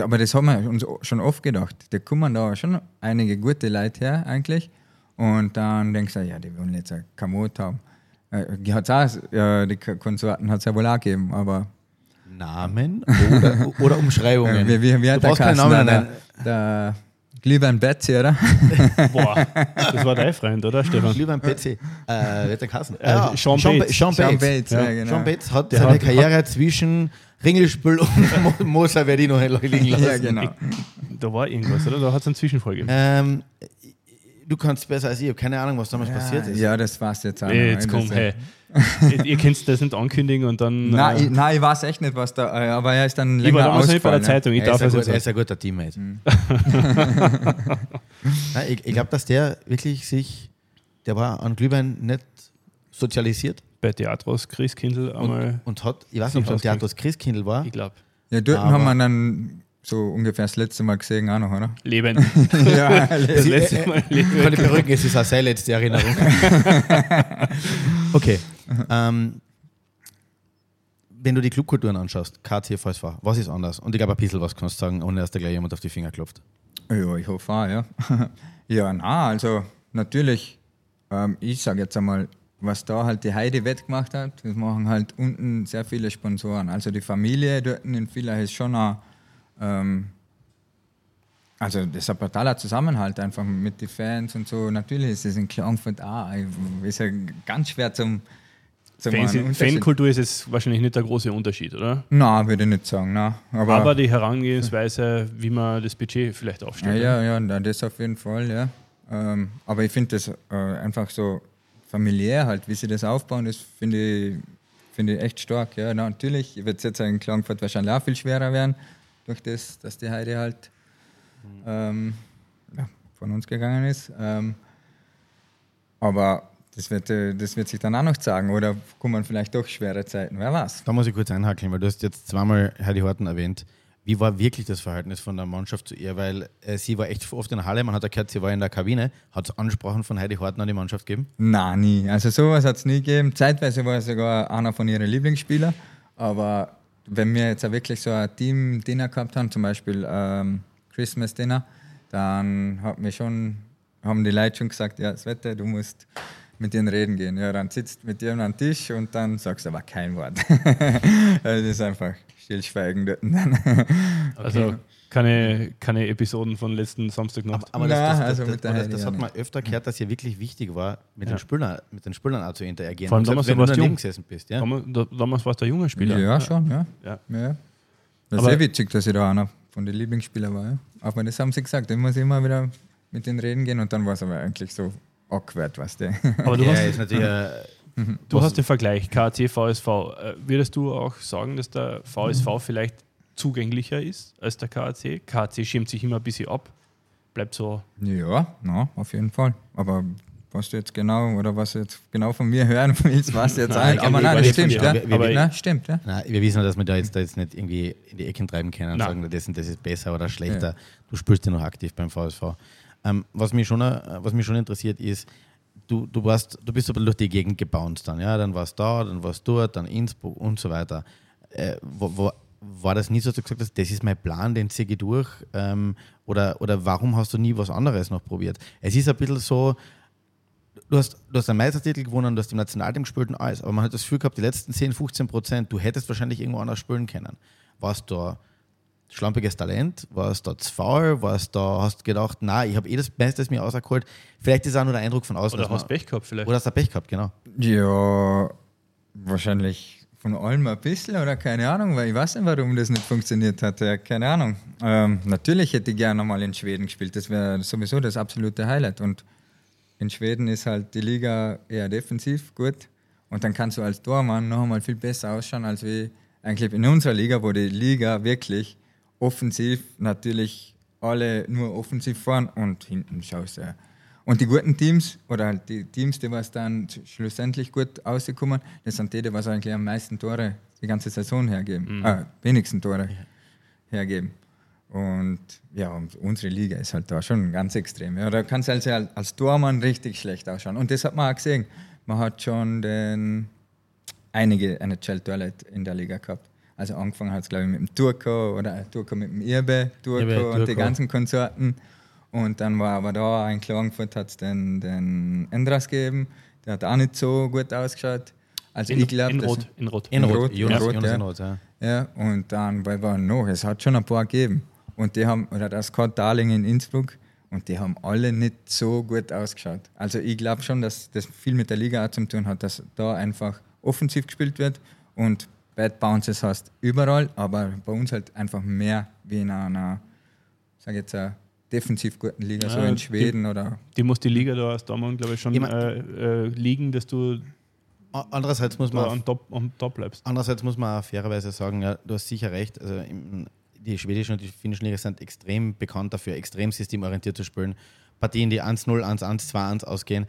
Aber das haben wir uns schon oft gedacht. Da kommen da schon einige gute Leute her eigentlich. Und dann denkst du, ja, die wollen jetzt ein Kamot haben. Äh, Die, hat's auch, äh, die Konsorten hat es ja wohl auch gegeben, aber Namen oder, oder Umschreibungen? äh, wie, wie, wie hat du der brauchst keinen geheißen? Namen der, der Glühwein Betsy, oder? Boah, das war dein Freund, oder, Stefan? Lieber ein PC. Äh, wer hat der Kassen? Äh, Sean Sean, Bates. Ba- Sean Sean Bates. Bates, ja, genau. Sean Bates hat Der seine hat- Karriere zwischen Ringelspül und Mo- Moser werde ich noch liegen lassen. Ja, genau. Da war irgendwas, oder? Da hat es einen Zwischenfall gegeben. Ähm, du kannst besser als ich, ich habe keine Ahnung, was damals passiert ist. Ja, das war's jetzt auch. Jetzt komm, hey. Ihr, ihr könnt das nicht ankündigen und dann. Nein, äh, ich, nein, ich weiß echt nicht, was da, äh, aber er ist dann ich länger war damals nicht bei der ausgefallen, Zeitung, ich Er ist, darf ein es gut, er ist ein guter Teammate. Nein, ich ich glaube, dass der wirklich sich, der war an Glühwein nicht sozialisiert Bei Theatros Christkindl und, einmal, und hat, ich weiß nicht, ob es Theaters Christkindl war. ich glaube, Ja, dort Aber- haben wir dann so ungefähr das letzte Mal gesehen, auch noch, oder? Leben. ja, Das letzte Mal Ich kann Leben. beruhigen, es ist auch seine letzte Erinnerung. okay. Ähm, wenn du die Clubkulturen anschaust, KT, VSV, was ist anders? Und ich glaube, ein bisschen was kannst du sagen, ohne dass da gleich jemand auf die Finger klopft. ja, ich hoffe auch, ja. ja, na, also natürlich, ähm, ich sage jetzt einmal, was da halt die Heide wettgemacht hat, das machen halt unten sehr viele Sponsoren. Also die Familie dort in Villach ist schon ein, ähm, Also das ist ein brutaler Zusammenhalt einfach mit den Fans und so. Natürlich ist es in Klagenfurt auch. Ist ja ganz schwer zum, zum Fans, einen Unterschied- Fankultur ist es wahrscheinlich nicht der große Unterschied, oder? Nein, würde ich nicht sagen. Nein. Aber, Aber die Herangehensweise, wie man das Budget vielleicht ja, aufstellt. ja, ja, na, das auf jeden Fall, ja. Ähm, aber ich finde das äh, einfach so familiär halt, wie sie das aufbauen, das finde ich, finde ich echt stark. Ja, Na, natürlich wird es jetzt in Klagenfurt wahrscheinlich auch viel schwerer werden, durch das, dass die Heide halt ähm, ja, von uns gegangen ist. Ähm, aber das wird, äh, das wird sich dann auch noch zeigen. Oder kommen vielleicht doch schwere Zeiten, wer weiß. Da muss ich kurz einhakeln, weil du hast jetzt zweimal Heidi Horten erwähnt. Wie war wirklich das Verhältnis von der Mannschaft zu ihr? Weil äh, sie war echt oft in der Halle, man hat ja gehört, sie war in der Kabine. Hat es Ansprachen von Heidi Horten an die Mannschaft gegeben? Nein, nie. Also sowas hat es nie gegeben. Zeitweise war er sogar einer von ihren Lieblingsspielern. Aber wenn wir jetzt wirklich so ein Team-Dinner gehabt haben, zum Beispiel ähm, Christmas-Dinner, dann hat mir schon, haben die Leute schon gesagt, ja, Svette, du musst mit denen reden gehen. Ja, dann sitzt mit dir am Tisch und dann sagst du aber kein Wort. also das ist einfach stillschweigen dort. Also keine, keine Episoden von letzten Samstagnacht. Aber Na, das, das, also das, der das, das ja hat man öfter gehört, dass ihr wirklich wichtig war, mit, Ja. den, Spielern, mit den Spielern auch zu interagieren. Vor allem damals, wenn du daneben jung. gesessen bist. Ja? Damals, da- damals warst du ein junger Spieler. Ja, schon, ja. Ja. ja. Das ist Aber- sehr witzig, dass ich da einer von den Lieblingsspielern war. Ja. Aber das haben sie gesagt, ich muss immer wieder mit denen reden gehen und dann war es aber eigentlich so awkward, weißt du. Aber du ja, hast, ist natürlich äh, Du hast den Vergleich KAC, VSV. Äh, Würdest du auch sagen, dass der VSV vielleicht zugänglicher ist als der KAC? KAC schirmt sich immer ein bisschen ab, bleibt so. Ja, na, auf jeden Fall. Aber was du jetzt genau oder was du jetzt genau von mir hören willst, was jetzt Nein, eigentlich. Aber nein, das stimmt, ja. wir- wir- Nein, stimmt, ja. Nein, wir wissen ja, dass wir da jetzt, da jetzt nicht irgendwie in die Ecken treiben können und Nein. sagen, das, und das ist besser oder schlechter. Du spielst ja noch aktiv beim VSV. Ähm, was, mich schon, äh, was mich schon interessiert ist, du, du, warst, du bist aber durch die Gegend gebounced dann. Ja? Dann warst du da, dann warst du dort, dann Innsbruck und so weiter. Äh, wo, wo, war das nie so, dass du gesagt hast, das ist mein Plan, den ziehe ich durch? Ähm, oder, oder warum hast du nie was anderes noch probiert? Es ist ein bisschen so, du hast, du hast einen Meistertitel gewonnen, du hast im Nationalteam gespielt und alles, aber man hat das Gefühl gehabt, die letzten 10, 15 Prozent, du hättest wahrscheinlich irgendwo anders spielen können. Warst du da schlampiges Talent? Warst du da zu faul? Warst du da, hast du gedacht, nein, ich habe eh das Beste aus mir rausgeholt. Vielleicht ist auch nur der Eindruck von außen. Oder hast Pech gehabt vielleicht? Oder hast du Pech gehabt, genau. Ja, wahrscheinlich von allem ein bisschen oder keine Ahnung, weil ich weiß nicht, warum das nicht funktioniert hat. Ja, keine Ahnung. Ähm, natürlich hätte ich gerne mal in Schweden gespielt. Das wäre sowieso das absolute Highlight. Und in Schweden ist halt die Liga eher defensiv gut. Und dann kannst du als Tormann noch einmal viel besser ausschauen, als wie eigentlich in unserer Liga, wo die Liga wirklich offensiv natürlich alle nur offensiv fahren und hinten schaust du. Und die guten Teams oder halt die Teams, die was dann schlussendlich gut rausgekommen, das sind die, die was eigentlich am meisten Tore die ganze Saison hergeben, Mhm. äh, wenigsten Tore hergeben. Und ja, und unsere Liga ist halt da schon ganz extrem. Ja, da kannst du also als Tormann richtig schlecht ausschauen. Und das hat man auch gesehen. Man hat schon den, einige NHL-Torleute in der Liga gehabt. Also angefangen hat es, glaube ich, mit dem Turko oder äh, Turko mit dem Irbe, Turko Irbe, und die ganzen Konsorten. Und dann war aber da in Klagenfurt hat es den, den Endras gegeben. Der hat auch nicht so gut ausgeschaut. Also In, ich glaube, in Rot. In Rot. In Rot, Jonas, in Rot, Jonas ja. in Rot, ja. ja, und dann, weil war noch, es hat schon ein paar gegeben. Und die haben, oder das Scott Darling in Innsbruck, und die haben alle nicht so gut ausgeschaut. Also ich glaube schon, dass das viel mit der Liga auch zu tun hat, dass da einfach offensiv gespielt wird und Bad Bounces hast überall, aber bei uns halt einfach mehr wie in einer, sag jetzt, einer defensiv guten Liga, so Ja, in die- Schweden oder. Die muss die Liga da als Dortmund, glaube ich, schon Ich mein- äh, äh, liegen, dass du Andererseits muss man am Top, am Top bleibst. Andererseits muss man auch fairerweise sagen, ja, du hast sicher recht. Also im, die schwedischen und die finnischen Liga sind extrem bekannt dafür, extrem systemorientiert zu spielen. Partien, die 1-0, 1-1, 2-1 ausgehen.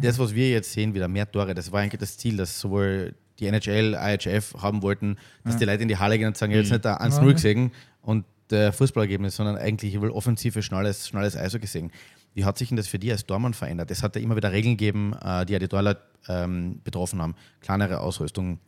Das, was wir jetzt sehen, wieder mehr Tore, das war eigentlich das Ziel, dass sowohl die NHL, IHF haben wollten, dass die Leute in die Halle gehen und sagen, jetzt nicht da 1-0 gesehen und der Fußballergebnis, sondern eigentlich ich will offensive, schnelles, schnelles Eishockey sehen. Wie hat sich denn das für die als Tormann verändert? Es hat ja immer wieder Regeln gegeben, äh, die ja die Torleute ähm, betroffen haben. Kleinere Ausrüstung,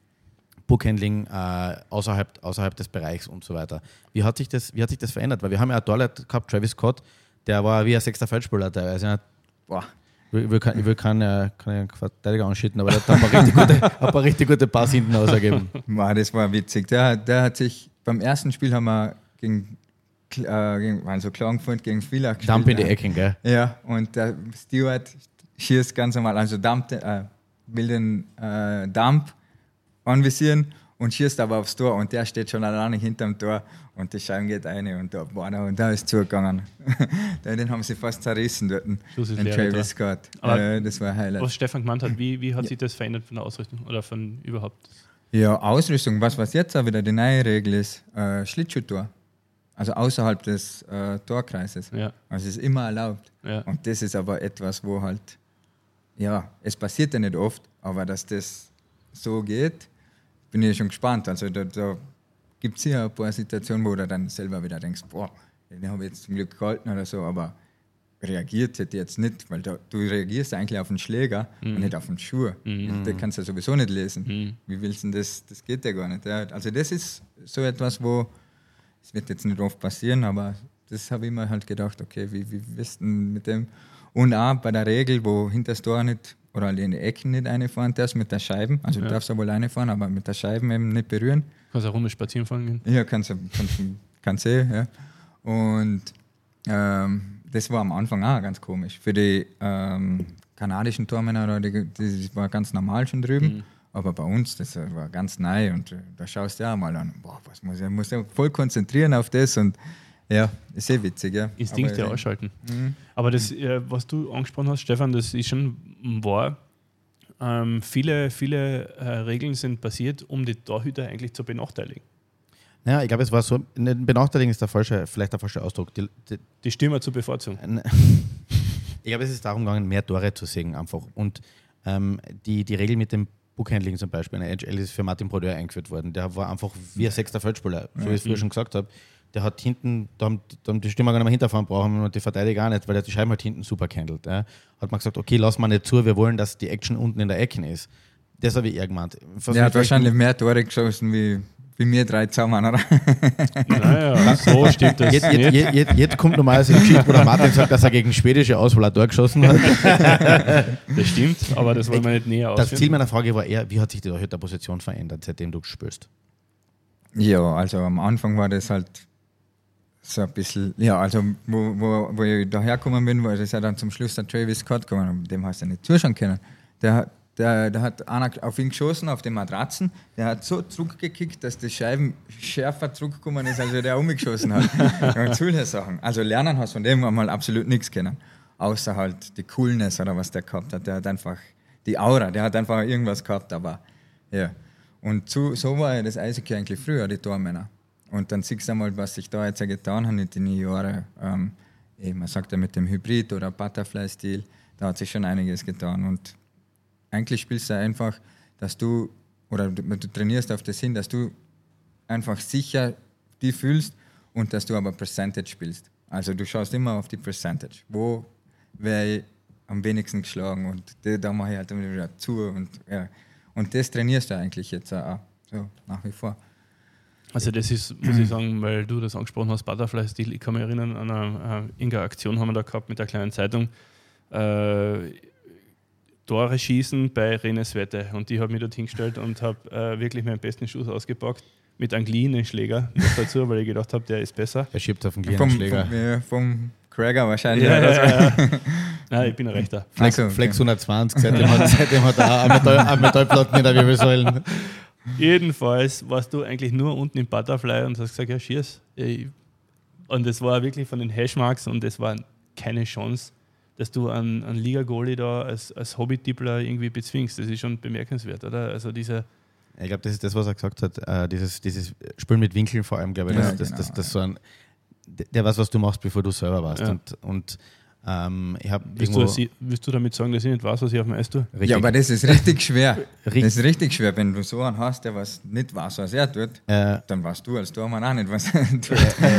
Bookhandling äh, außerhalb, außerhalb des Bereichs und so weiter. Wie hat sich das, wie hat sich das verändert? Weil wir haben ja einen Torwart gehabt, Travis Scott, der war wie ein sechster Feldspieler teilweise. Ja, Boah. Ich will, kein- ich will keinen Verteidiger anschütten, aber der hat ein paar richtig gute, ein paar richtig gute Pass hinten ausgegeben. Das war witzig. Der, der hat sich beim ersten Spiel haben wir gegen äh, also Klagenfurt gegen Villach gespielt. Dump in die. Ecken, gell? Ja, und der Stewart schießt ganz normal, also Dump, äh, will den äh, Dump anvisieren und schießt aber aufs Tor und der steht schon alleine hinterm Tor und die Scheibe geht eine und da, da, und da ist zugegangen. den haben sie fast zerrissen dort, den Travis Scott. Äh, das war ein Highlight. Was Stefan gemeint hat, wie, wie hat sich das verändert von der Ausrüstung oder von überhaupt? Ja, Ausrüstung, was, was jetzt auch wieder die neue Regel ist, äh, Schlittschuhtor. Also außerhalb des äh, Torkreises. Ja, Also es ist immer erlaubt. ja. Und das ist aber etwas, wo halt, ja, es passiert ja nicht oft, aber dass das so geht, bin ich schon gespannt. Also da, da gibt es ja ein paar Situationen, wo du dann selber wieder denkst, boah, den habe ich jetzt zum Glück gehalten oder so, aber reagiert hätte jetzt nicht, weil da, du reagierst eigentlich auf den Schläger und nicht auf den Schuh. Mhm. Den kannst du ja sowieso nicht lesen. Mhm. Wie willst du denn das? Das geht ja gar nicht. Also das ist so etwas, wo, es wird jetzt nicht oft passieren, aber das habe ich mir halt gedacht, okay, wie, wie wirst du denn mit dem? Und auch bei der Regel, wo hinter das Tor nicht oder in die Ecken nicht reinfahren darfst mit der Scheiben, also Ja. du darfst ja wohl reinfahren, aber mit der Scheiben eben nicht berühren. Kannst eine Runde spazieren fahren gehen? Ja, kannst du kannst, kannst eh, ja. Und ähm, das war am Anfang auch ganz komisch. Für die ähm, kanadischen Tormänner, die, die war ganz normal schon drüben. Mhm. Aber bei uns, das war ganz neu und äh, da schaust du ja auch mal an, boah, was muss ich, muss ja voll konzentrieren auf das und ja, ist sehr witzig, ja. Instinkte Aber, ausschalten. mhm. Aber das, äh, was du angesprochen hast, Stefan, das ist schon wahr. Ähm, viele viele äh, Regeln sind passiert, um die Torhüter eigentlich zu benachteiligen. Naja, ich glaube, es war so, ne, benachteiligen ist der falsche, vielleicht der falsche Ausdruck. Die, die, Die Stürmer zu bevorzugen. ich glaube, es ist darum gegangen, mehr Tore zu sehen einfach. Und ähm, die, die Regel mit dem Bookhandling zum Beispiel in der NHL ist für Martin Brodeur eingeführt worden. Der war einfach wie ein sechster Feldspieler, so wie ich es früher schon gesagt habe. Der hat hinten, da haben, da haben die Stürmer gar nicht mehr hinterfahren brauchen und die Verteidiger auch nicht, weil der die Scheiben halt hinten super gehandelt. Ja. Hat man gesagt, okay, lass mal nicht zu, wir wollen, dass die Action unten in der Ecke ist. Das habe ich eher gemeint. Was Der hat wahrscheinlich mehr Tore geschossen wie, wie wir drei zusammen, oder? Naja, so stimmt das Jetzt, jetzt, nicht. jetzt, jetzt, jetzt kommt normalerweise die Geschichte, wo der Martin sagt, dass er gegen schwedische Auswahl ein Tor geschossen hat. Das stimmt, aber das wollen wir nicht näher Das Ziel ausführen. meiner Frage war eher, wie hat sich die Torhüterposition verändert, seitdem du spielst? Ja, also am Anfang war das halt so ein bisschen, ja, also wo, wo, wo ich dahergekommen bin, war das ja dann zum Schluss der Travis Scott gekommen, dem hast du ja nicht zuschauen können. Der, hat- der, der hat einer auf ihn geschossen, auf den Matratzen, der hat so zurückgekickt, dass die Scheiben schärfer zurückgekommen ist, als er der umgeschossen hat. und solche Sachen. Also lernen hast von dem mal absolut nichts können. Außer halt die Coolness oder was der gehabt hat. Der hat einfach die Aura, der hat einfach irgendwas gehabt, aber ja. Und so, so war ja das Eishockey eigentlich früher, die Tormänner. Und dann siehst du einmal, was sich da jetzt getan hat in den Jahren. Ähm, eh, man sagt ja mit dem Hybrid oder Butterfly-Stil, da hat sich schon einiges getan. Und eigentlich spielst du einfach, dass du, oder du, du trainierst auf das hin, dass du einfach sicher die fühlst und dass du aber Percentage spielst. Also du schaust immer auf die Percentage. Wo wäre ich am wenigsten geschlagen und da mache ich halt wieder zu. Und, ja. und das trainierst du eigentlich jetzt auch so nach wie vor. Also das ist, muss ich sagen, weil du das angesprochen hast, Butterfly-Stil, ich kann mich erinnern, an eine, äh, irgendeine Aktion haben wir da gehabt mit der kleinen Zeitung. Äh, Tore schießen bei Renes Wette. Und die habe mich dort hingestellt und habe äh, wirklich meinen besten Schuss ausgepackt. Mit einem cleanen Schläger noch dazu, weil ich gedacht habe, der ist besser. Er schiebt auf den Vom, kleinen vom, Schläger. ja, vom Craigger wahrscheinlich. Ja, ja, ja. Nein, ich bin ein Rechter. Flex, so. Flex 120, seitdem hat, seitdem hat er auch auch Metallplatten in der Wirbelsäulen. Jedenfalls warst du eigentlich nur unten im Butterfly und hast gesagt, ja, schieß. Und das war wirklich von den Hashmarks und es war keine Chance, dass du einen, einen Liga-Goalie da als, als Hobby-Tippler irgendwie bezwingst. Das ist schon bemerkenswert, oder? Also dieser, Ich glaube, das ist das, was er gesagt hat. Äh, dieses, dieses Spielen mit Winkeln vor allem, glaube ich. Ja, Das, das, genau, das, das so ein, der weiß, was du machst, bevor du selber warst. Ja. Und, und ähm, willst, du, willst du damit sagen, dass ich nicht weiß, was ich auf dem Eis tue? richtig, Ja, aber das ist richtig schwer. Richtig. Das ist richtig schwer, wenn du so einen hast, der was nicht weiß, was er tut, äh, dann weißt du als Tormann auch nicht, was er tut.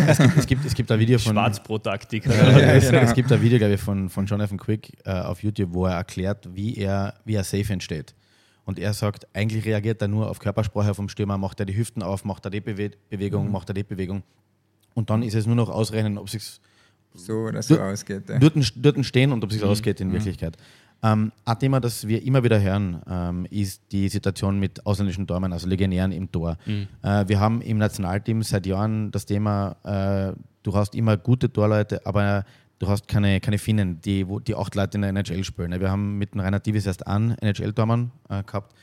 es, gibt, es, gibt, es gibt ein Video von. Schwarzbrot-Taktik. Ja, Ja, es, genau. es gibt ein Video, glaube ich, von, von Jonathan Quick äh, auf YouTube, wo er erklärt, wie er, wie er safe entsteht. Und er sagt, eigentlich reagiert er nur auf Körpersprache vom Stürmer, macht er die Hüften auf, macht er die Bewe Bewegung, Mhm. macht er die Bewegung. Und dann ist es nur noch ausrechnen, ob es sich so oder so Du- ausgeht. Ja. dort, dort stehen und ob es Mhm. sich ausgeht in Wirklichkeit. Ähm, ein Thema, das wir immer wieder hören, ähm, ist die Situation mit ausländischen Tormen, also Legionären im Tor. Mhm. Äh, wir haben im Nationalteam seit Jahren das Thema, äh, du hast immer gute Torleute, aber du hast keine, keine Finnen, die, wo, die acht Leute in der NHL spielen. Wir haben mit dem Rainer Divis erst einen NHL-Tormann äh, gehabt.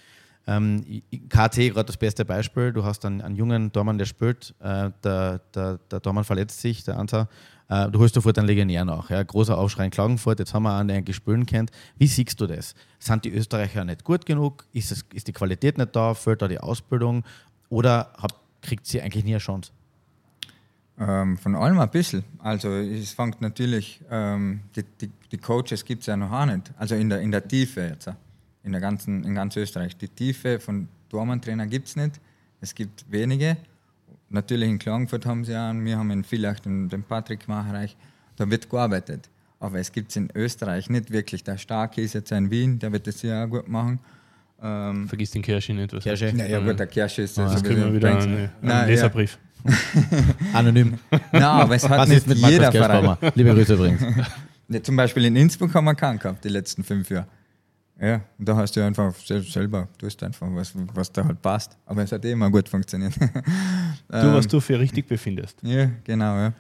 Ähm, KT gerade das beste Beispiel. Du hast einen, einen jungen Tormann, der spielt. Äh, der, der, der Tormann verletzt sich, der Anta. Äh, du holst sofort einen Legionär nach. Ja. Großer Aufschrei in Klagenfurt. Jetzt haben wir einen, der eigentlich spielen kennt. Wie siehst du das? Sind die Österreicher nicht gut genug? Ist, es, ist die Qualität nicht da? Fehlt da die Ausbildung? Oder hab, kriegt sie eigentlich nie eine Chance? Ähm, von allem ein bisschen. Also es fängt natürlich, ähm, die, die, die, Coaches gibt es ja noch auch nicht. Also in der, in der Tiefe jetzt, in, der ganzen, in ganz Österreich. Die Tiefe von Tormann-Trainer gibt es nicht. Es gibt wenige. Natürlich in Klagenfurt haben sie ja, wir haben in Villach den, den Patrick Macherreich, da wird gearbeitet. Aber es gibt es in Österreich nicht wirklich. Der Starke ist jetzt in Wien, der wird das ja auch gut machen. Ähm, Vergiss den Kirsche nicht. Was Kirsche? Ja, ja, gut, der Kirsche ist ah, das. kriegen wir wieder einen, einen Leserbrief. Ja. Anonym. Nein, aber es hat Was nicht mit jeder Verein. Liebe Grüße übrigens. Zum Beispiel in Innsbruck haben wir keinen gehabt, die letzten fünf Jahre. Ja, und da hast du einfach selber, du hast einfach was, was da halt passt. Aber es hat eh immer gut funktioniert. du, was ähm, du für richtig befindest. Ja, genau, ja.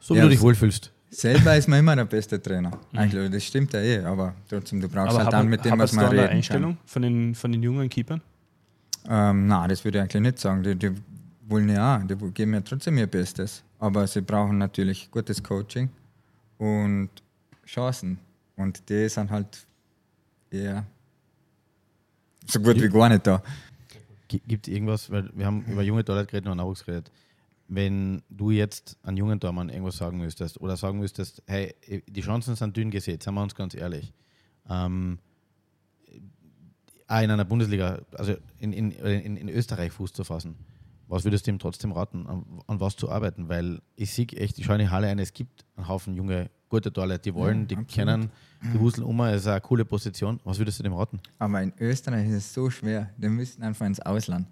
So wie ja, du dich wohlfühlst. Selber ist man immer der beste Trainer. Mhm. Eigentlich, das stimmt ja eh, aber trotzdem, du brauchst aber halt dann mit dem, was man reden eine Einstellung kann. Von, den, von den jungen Keepern? Ähm, nein, das würde ich eigentlich nicht sagen. Die, die wollen ja, die geben ja trotzdem ihr Bestes. Aber sie brauchen natürlich gutes Coaching und Chancen. Und die sind halt eher so gut wie gar nicht da. Gibt es irgendwas, weil wir haben über junge Torleute geredet und Nachwuchs geredet. Wenn du jetzt an jungen Tormann irgendwas sagen müsstest oder sagen müsstest, hey, die Chancen sind dünn gesät, seien wir uns ganz ehrlich. Ähm, in einer Bundesliga, also in, in, in, in Österreich Fuß zu fassen was würdest du ihm trotzdem raten, an, an was zu arbeiten? Weil ich sehe echt, ich schaue in die Halle ein, es gibt einen Haufen junge, gute Torleute, die wollen, die absolut. kennen die Wusel um, ist eine coole Position. Was würdest du dem raten? Aber in Österreich ist es so schwer. Die müssten einfach ins Ausland.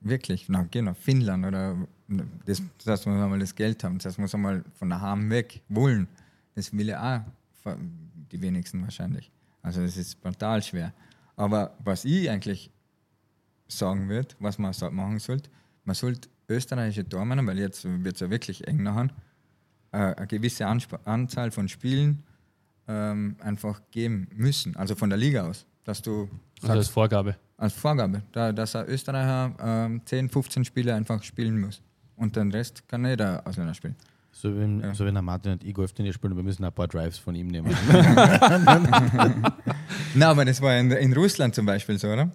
Wirklich, na, geh nach Finnland oder das, das muss einmal das Geld haben, das muss einmal von daheim weg wollen. Das will ja auch die wenigsten wahrscheinlich. Also das ist brutal schwer. Aber was ich eigentlich sagen würde, was man machen sollte, man sollte österreichische Tormänner, weil jetzt wird es ja wirklich eng nachher, äh, eine gewisse Ansp Anzahl von Spielen ähm, einfach geben müssen, also von der Liga aus. Dass du also sagst, also als Vorgabe. Als Vorgabe, da, dass ein Österreicher ähm, 10, 15 Spiele einfach spielen muss. Und den Rest kann jeder Ausländer spielen. So wie, ja. so wie Martin und ich Golfturnier spielen, wir müssen ein paar Drives von ihm nehmen. Nein, aber das war in, in Russland zum Beispiel so, oder?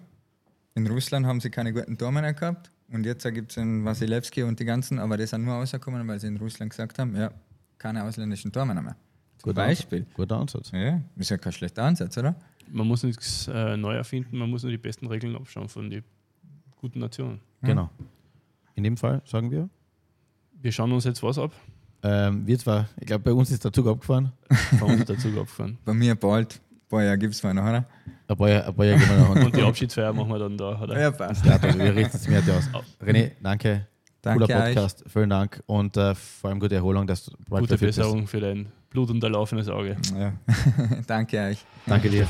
In Russland haben sie keine guten Tormänner gehabt und jetzt gibt es den Wasilewski und die ganzen, aber die sind nur rausgekommen, weil sie in Russland gesagt haben, ja, keine ausländischen Tormänner mehr. Zum Guter Beispiel. Ansatz. Guter Ansatz. Ja, ist ja kein schlechter Ansatz, oder? Man muss nichts äh, neu erfinden, man muss nur die besten Regeln abschauen von den guten Nationen. Genau. In dem Fall sagen wir. Wir schauen uns jetzt was ab. Ähm, wir zwar, ich glaube, bei uns ist der Zug abgefahren. bei uns ist der Zug abgefahren. Bei mir bald paar Jahre gibt es mal noch, oder? Ein paar Jahre, ein paar Jahre gehen wir noch. Und die Abschiedsfeier machen wir dann da, oder? Ja, passt. Ja, also wir richten es mir aus. René, danke. Danke Cooler Podcast. Euch. Vielen Dank und äh, vor allem gute Erholung. Dass du Gute Besserung für dein blutunterlaufenes Auge. Ja. danke euch. Danke dir.